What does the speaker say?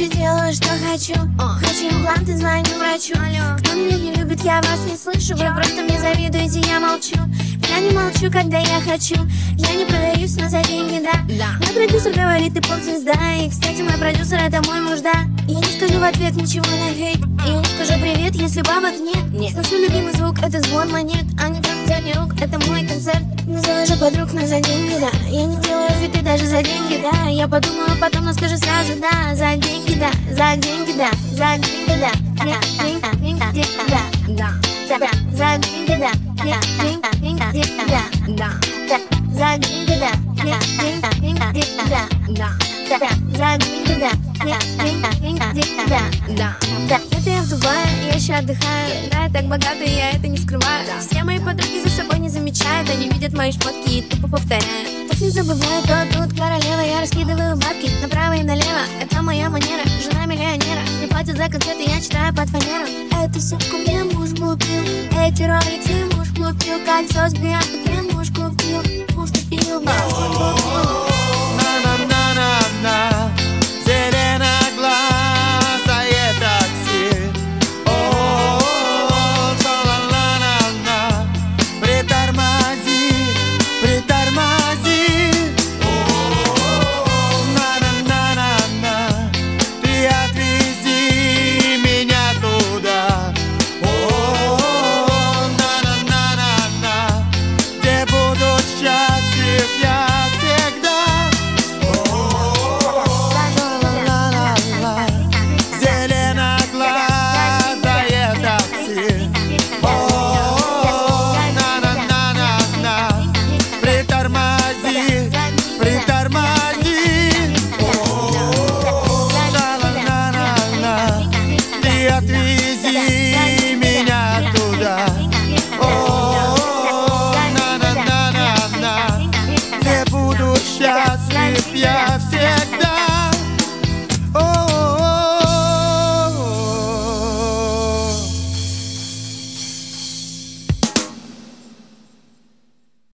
ночью делаю, что хочу. Хочу импланты, звоню врачу. Кто меня не любит, я вас не слышу. Вы просто мне завидуете, я молчу. Я не молчу, когда я хочу. Я не продаюсь, но за деньги, да. Мой продюсер говорит, ты поп-звезда И, кстати, мой продюсер это мой муж, да. Я не скажу в ответ ничего на фейк Я не скажу привет, если бабок нет. Нет. Слышу любимый звук, это звон монет А не там подруг, но за деньги, да. Я не делаю фиты даже за деньги, да. Я подумаю потом, но скажу сразу, да. За деньги, да, за деньги, да. За деньги, да. Деньги, деньги, да Да, да, за деньги, да. Деньги, деньги, да Да, да, за деньги, да. Деньги, деньги, да Да, да, за деньги, да. Деньги, деньги, деньги, да. Да, да, это я в Дубае, я еще отдыхаю. Да, я так богата, я это не скрываю. Все мои подруги за собой не замечают Они видят мои шмотки и тупо повторяют. Так не забывай, то тут королева Я раскидываю бабки направо и налево. Это моя манера, жена миллионера. Не платят за концерты, я читаю под фанеру. Эту сумку мне муж купил Эти роликсы муж купил Кольцо с бриллиантом ti.